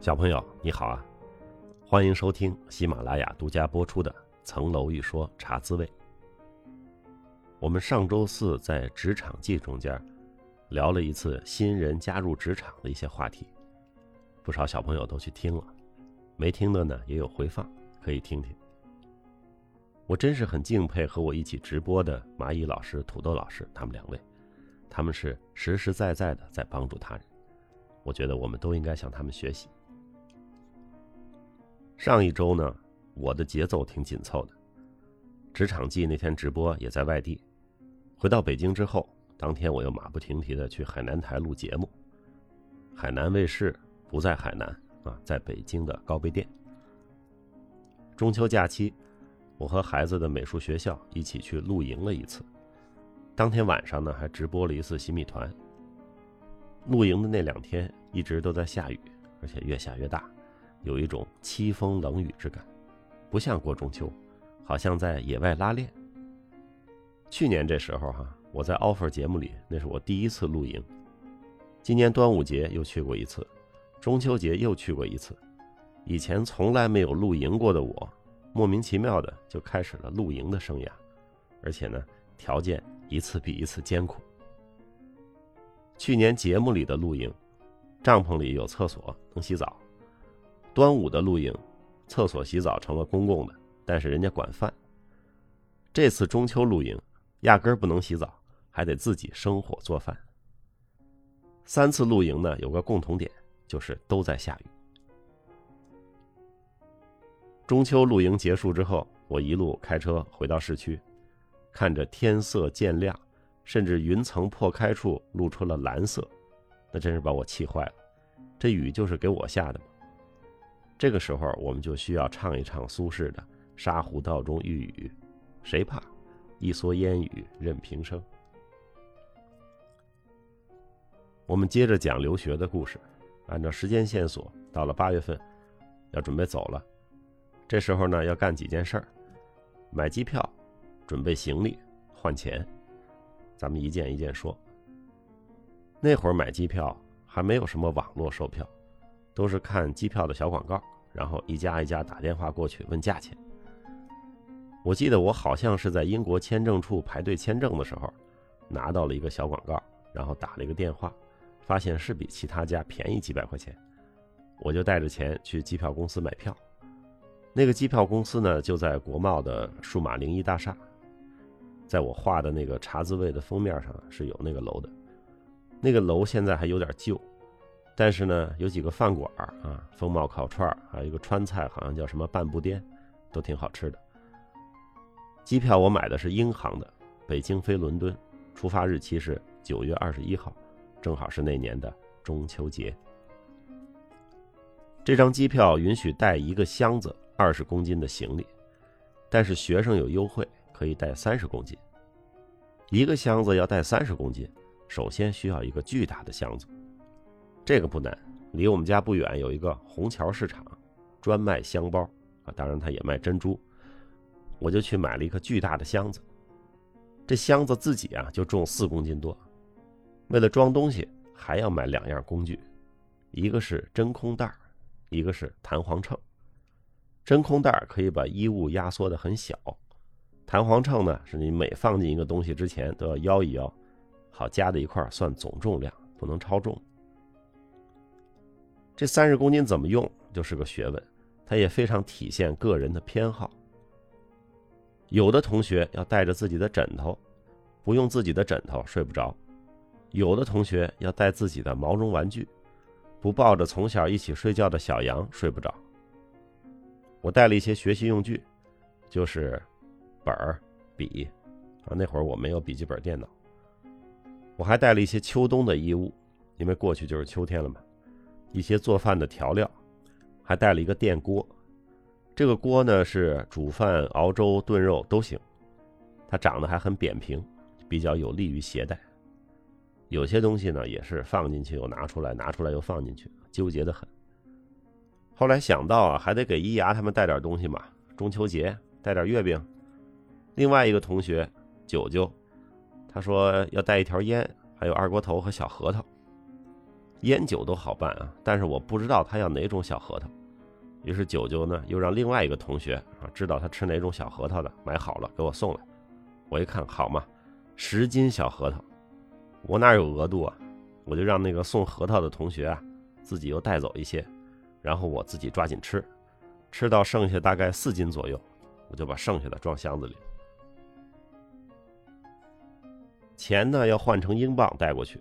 小朋友你好啊，欢迎收听喜马拉雅独家播出的《层楼一说茶滋味》。我们上周四在职场季中间聊了一次新人加入职场的一些话题，不少小朋友都去听了，没听的呢也有回放，可以听听。我真是很敬佩和我一起直播的蚂蚁老师、土豆老师他们两位，他们是实实在在的在帮助他人，我觉得我们都应该向他们学习。上一周呢，我的节奏挺紧凑的。职场季那天直播也在外地，回到北京之后，当天我又马不停蹄的去海南台录节目。海南卫视不在海南啊，在北京的高碑店。中秋假期，我和孩子的美术学校一起去露营了一次。当天晚上呢，还直播了一次新米团。露营的那两天一直都在下雨，而且越下越大。有一种凄风冷雨之感，不像过中秋，好像在野外拉练。去年这时候哈，我在 offer 节目里，那是我第一次露营。今年端午节又去过一次，中秋节又去过一次。以前从来没有露营过的我，莫名其妙的就开始了露营的生涯，而且呢，条件一次比一次艰苦。去年节目里的露营，帐篷里有厕所，能洗澡。端午的露营，厕所洗澡成了公共的，但是人家管饭。这次中秋露营，压根儿不能洗澡，还得自己生火做饭。三次露营呢，有个共同点，就是都在下雨。中秋露营结束之后，我一路开车回到市区，看着天色渐亮，甚至云层破开处露出了蓝色，那真是把我气坏了。这雨就是给我下的吗？这个时候，我们就需要唱一唱苏轼的《沙湖道中遇雨》，谁怕？一蓑烟雨任平生。我们接着讲留学的故事，按照时间线索，到了八月份，要准备走了。这时候呢，要干几件事儿：买机票、准备行李、换钱。咱们一件一件说。那会儿买机票还没有什么网络售票。都是看机票的小广告，然后一家一家打电话过去问价钱。我记得我好像是在英国签证处排队签证的时候，拿到了一个小广告，然后打了一个电话，发现是比其他家便宜几百块钱，我就带着钱去机票公司买票。那个机票公司呢，就在国贸的数码零一大厦，在我画的那个茶滋味的封面上是有那个楼的，那个楼现在还有点旧。但是呢，有几个饭馆啊，风貌烤串还有一个川菜，好像叫什么半步颠，都挺好吃的。机票我买的是英航的，北京飞伦敦，出发日期是九月二十一号，正好是那年的中秋节。这张机票允许带一个箱子二十公斤的行李，但是学生有优惠，可以带三十公斤。一个箱子要带三十公斤，首先需要一个巨大的箱子。这个不难，离我们家不远有一个虹桥市场，专卖香包啊，当然他也卖珍珠。我就去买了一个巨大的箱子，这箱子自己啊就重四公斤多。为了装东西，还要买两样工具，一个是真空袋一个是弹簧秤。真空袋可以把衣物压缩的很小，弹簧秤呢是你每放进一个东西之前都要摇一摇，好加在一块算总重量，不能超重。这三十公斤怎么用，就是个学问，它也非常体现个人的偏好。有的同学要带着自己的枕头，不用自己的枕头睡不着；有的同学要带自己的毛绒玩具，不抱着从小一起睡觉的小羊睡不着。我带了一些学习用具，就是本儿、笔啊，那会儿我没有笔记本电脑。我还带了一些秋冬的衣物，因为过去就是秋天了嘛。一些做饭的调料，还带了一个电锅。这个锅呢是煮饭、熬粥、炖肉都行。它长得还很扁平，比较有利于携带。有些东西呢也是放进去又拿出来，拿出来又放进去，纠结的很。后来想到啊，还得给伊牙他们带点东西嘛，中秋节带点月饼。另外一个同学九九，他说要带一条烟，还有二锅头和小核桃。烟酒都好办啊，但是我不知道他要哪种小核桃。于是九九呢又让另外一个同学啊知道他吃哪种小核桃的，买好了给我送来。我一看，好嘛，十斤小核桃，我哪有额度啊？我就让那个送核桃的同学啊自己又带走一些，然后我自己抓紧吃，吃到剩下大概四斤左右，我就把剩下的装箱子里。钱呢要换成英镑带过去，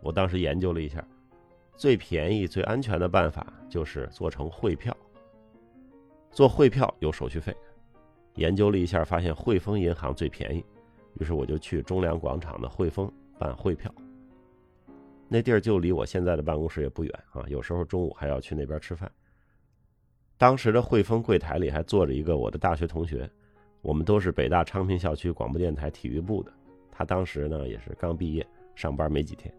我当时研究了一下，最便宜、最安全的办法就是做成汇票。做汇票有手续费，研究了一下，发现汇丰银行最便宜，于是我就去中粮广场的汇丰办汇票。那地儿就离我现在的办公室也不远啊，有时候中午还要去那边吃饭。当时的汇丰柜台里还坐着一个我的大学同学，我们都是北大昌平校区广播电台体育部的。他当时呢也是刚毕业，上班没几天。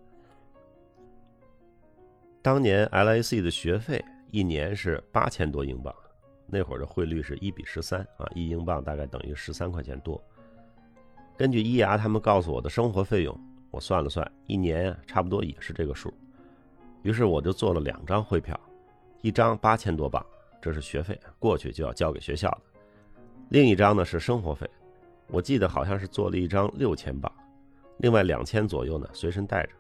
当年 LAC 的学费一年是八千多英镑，那会儿的汇率是一比十三啊，一英镑大概等于十三块钱多。根据伊牙他们告诉我的生活费用，我算了算，一年差不多也是这个数。于是我就做了两张汇票，一张八千多镑，这是学费，过去就要交给学校的；另一张呢是生活费。我记得好像是做了一张六千镑，另外两千左右呢随身带着。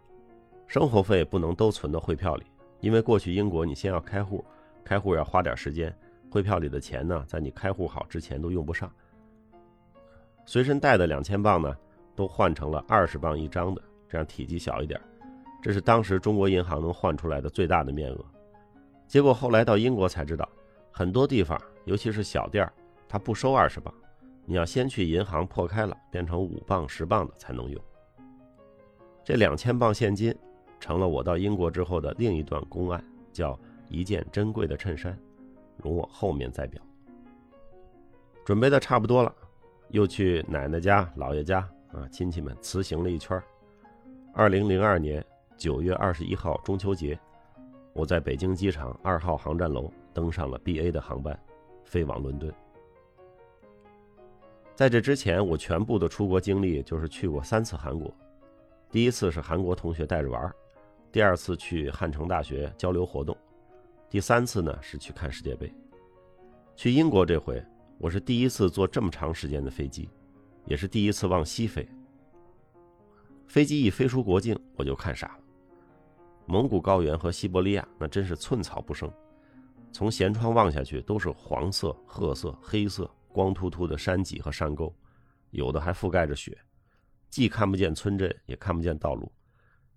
生活费不能都存到汇票里，因为过去英国你先要开户，开户要花点时间，汇票里的钱呢在你开户好之前都用不上。随身带的两千镑呢都换成了二十镑一张的，这样体积小一点。这是当时中国银行能换出来的最大的面额。结果后来到英国才知道，很多地方尤其是小店儿，他不收二十镑。你要先去银行破开了，变成五磅、十磅的才能用。这两千磅现金，成了我到英国之后的另一段公案，叫一件珍贵的衬衫，容我后面再表。准备的差不多了，又去奶奶家、姥爷家啊，亲戚们辞行了一圈。二零零二年九月二十一号中秋节，我在北京机场二号航站楼登上了 BA 的航班，飞往伦敦。在这之前，我全部的出国经历就是去过三次韩国。第一次是韩国同学带着玩第二次去汉城大学交流活动，第三次呢是去看世界杯。去英国这回，我是第一次坐这么长时间的飞机，也是第一次往西飞。飞机一飞出国境，我就看傻了。蒙古高原和西伯利亚那真是寸草不生，从舷窗望下去都是黄色、褐色、黑色。光秃秃的山脊和山沟，有的还覆盖着雪，既看不见村镇，也看不见道路，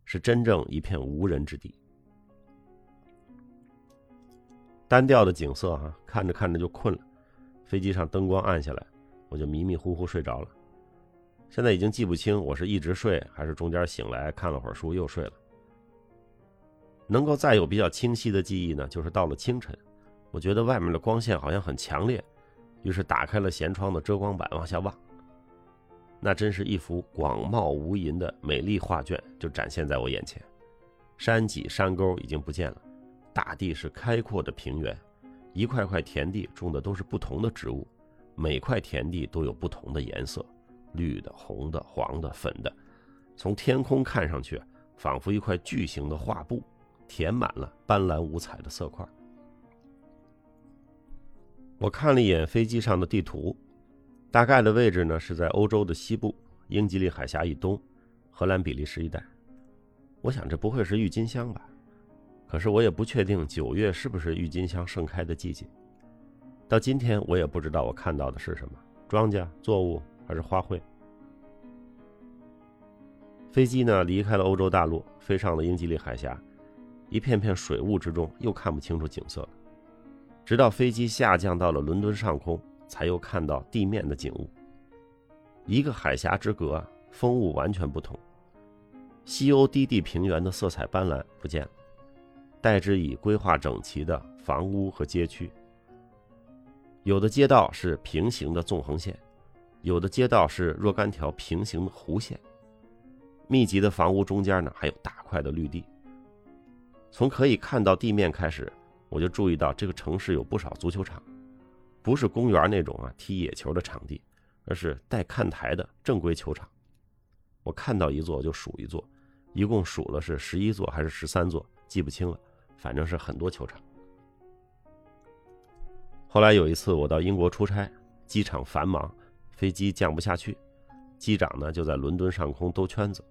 是真正一片无人之地。单调的景色哈，看着看着就困了。飞机上灯光暗下来，我就迷迷糊糊睡着了。现在已经记不清我是一直睡，还是中间醒来看了会儿书又睡了。能够再有比较清晰的记忆呢，就是到了清晨，我觉得外面的光线好像很强烈。于是打开了舷窗的遮光板，往下望。那真是一幅广袤无垠的美丽画卷，就展现在我眼前。山脊、山沟已经不见了，大地是开阔的平原，一块块田地种的都是不同的植物，每块田地都有不同的颜色，绿的、红的、黄的、粉的。从天空看上去，仿佛一块巨型的画布，填满了斑斓五彩的色块。我看了一眼飞机上的地图，大概的位置呢是在欧洲的西部，英吉利海峡以东，荷兰、比利时一带。我想这不会是郁金香吧？可是我也不确定九月是不是郁金香盛开的季节。到今天我也不知道我看到的是什么：庄稼、作物还是花卉？飞机呢离开了欧洲大陆，飞上了英吉利海峡，一片片水雾之中又看不清楚景色。直到飞机下降到了伦敦上空，才又看到地面的景物。一个海峡之隔，风物完全不同。西欧低地平原的色彩斑斓不见了，代之以规划整齐的房屋和街区。有的街道是平行的纵横线，有的街道是若干条平行的弧线。密集的房屋中间呢，还有大块的绿地。从可以看到地面开始。我就注意到这个城市有不少足球场，不是公园那种啊踢野球的场地，而是带看台的正规球场。我看到一座就数一座，一共数了是十一座还是十三座，记不清了，反正是很多球场。后来有一次我到英国出差，机场繁忙，飞机降不下去，机长呢就在伦敦上空兜圈子，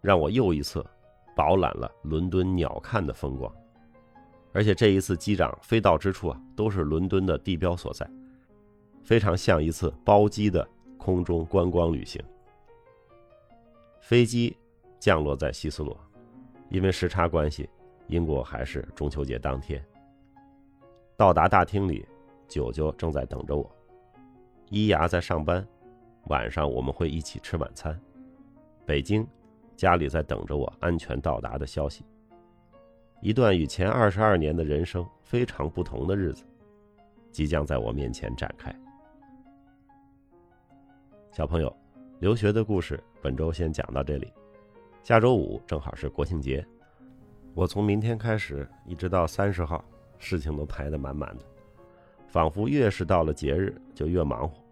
让我又一次饱览了伦敦鸟瞰的风光。而且这一次机长飞到之处啊，都是伦敦的地标所在，非常像一次包机的空中观光旅行。飞机降落在希斯罗，因为时差关系，英国还是中秋节当天。到达大厅里。九九正在等着我，伊牙在上班，晚上我们会一起吃晚餐。北京，家里在等着我安全到达的消息。一段与前二十二年的人生非常不同的日子，即将在我面前展开。小朋友，留学的故事本周先讲到这里，下周五正好是国庆节，我从明天开始一直到三十号，事情都排得满满的。仿佛越是到了节日就越忙活，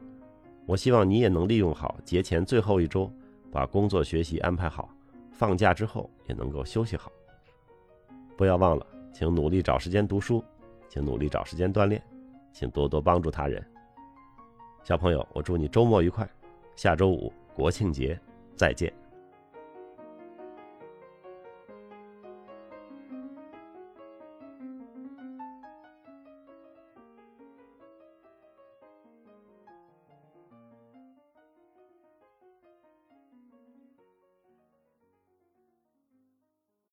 我希望你也能利用好节前最后一周，把工作学习安排好，放假之后也能够休息好。不要忘了，请努力找时间读书，请努力找时间锻炼，请多多帮助他人。小朋友，我祝你周末愉快，下周五国庆节再见。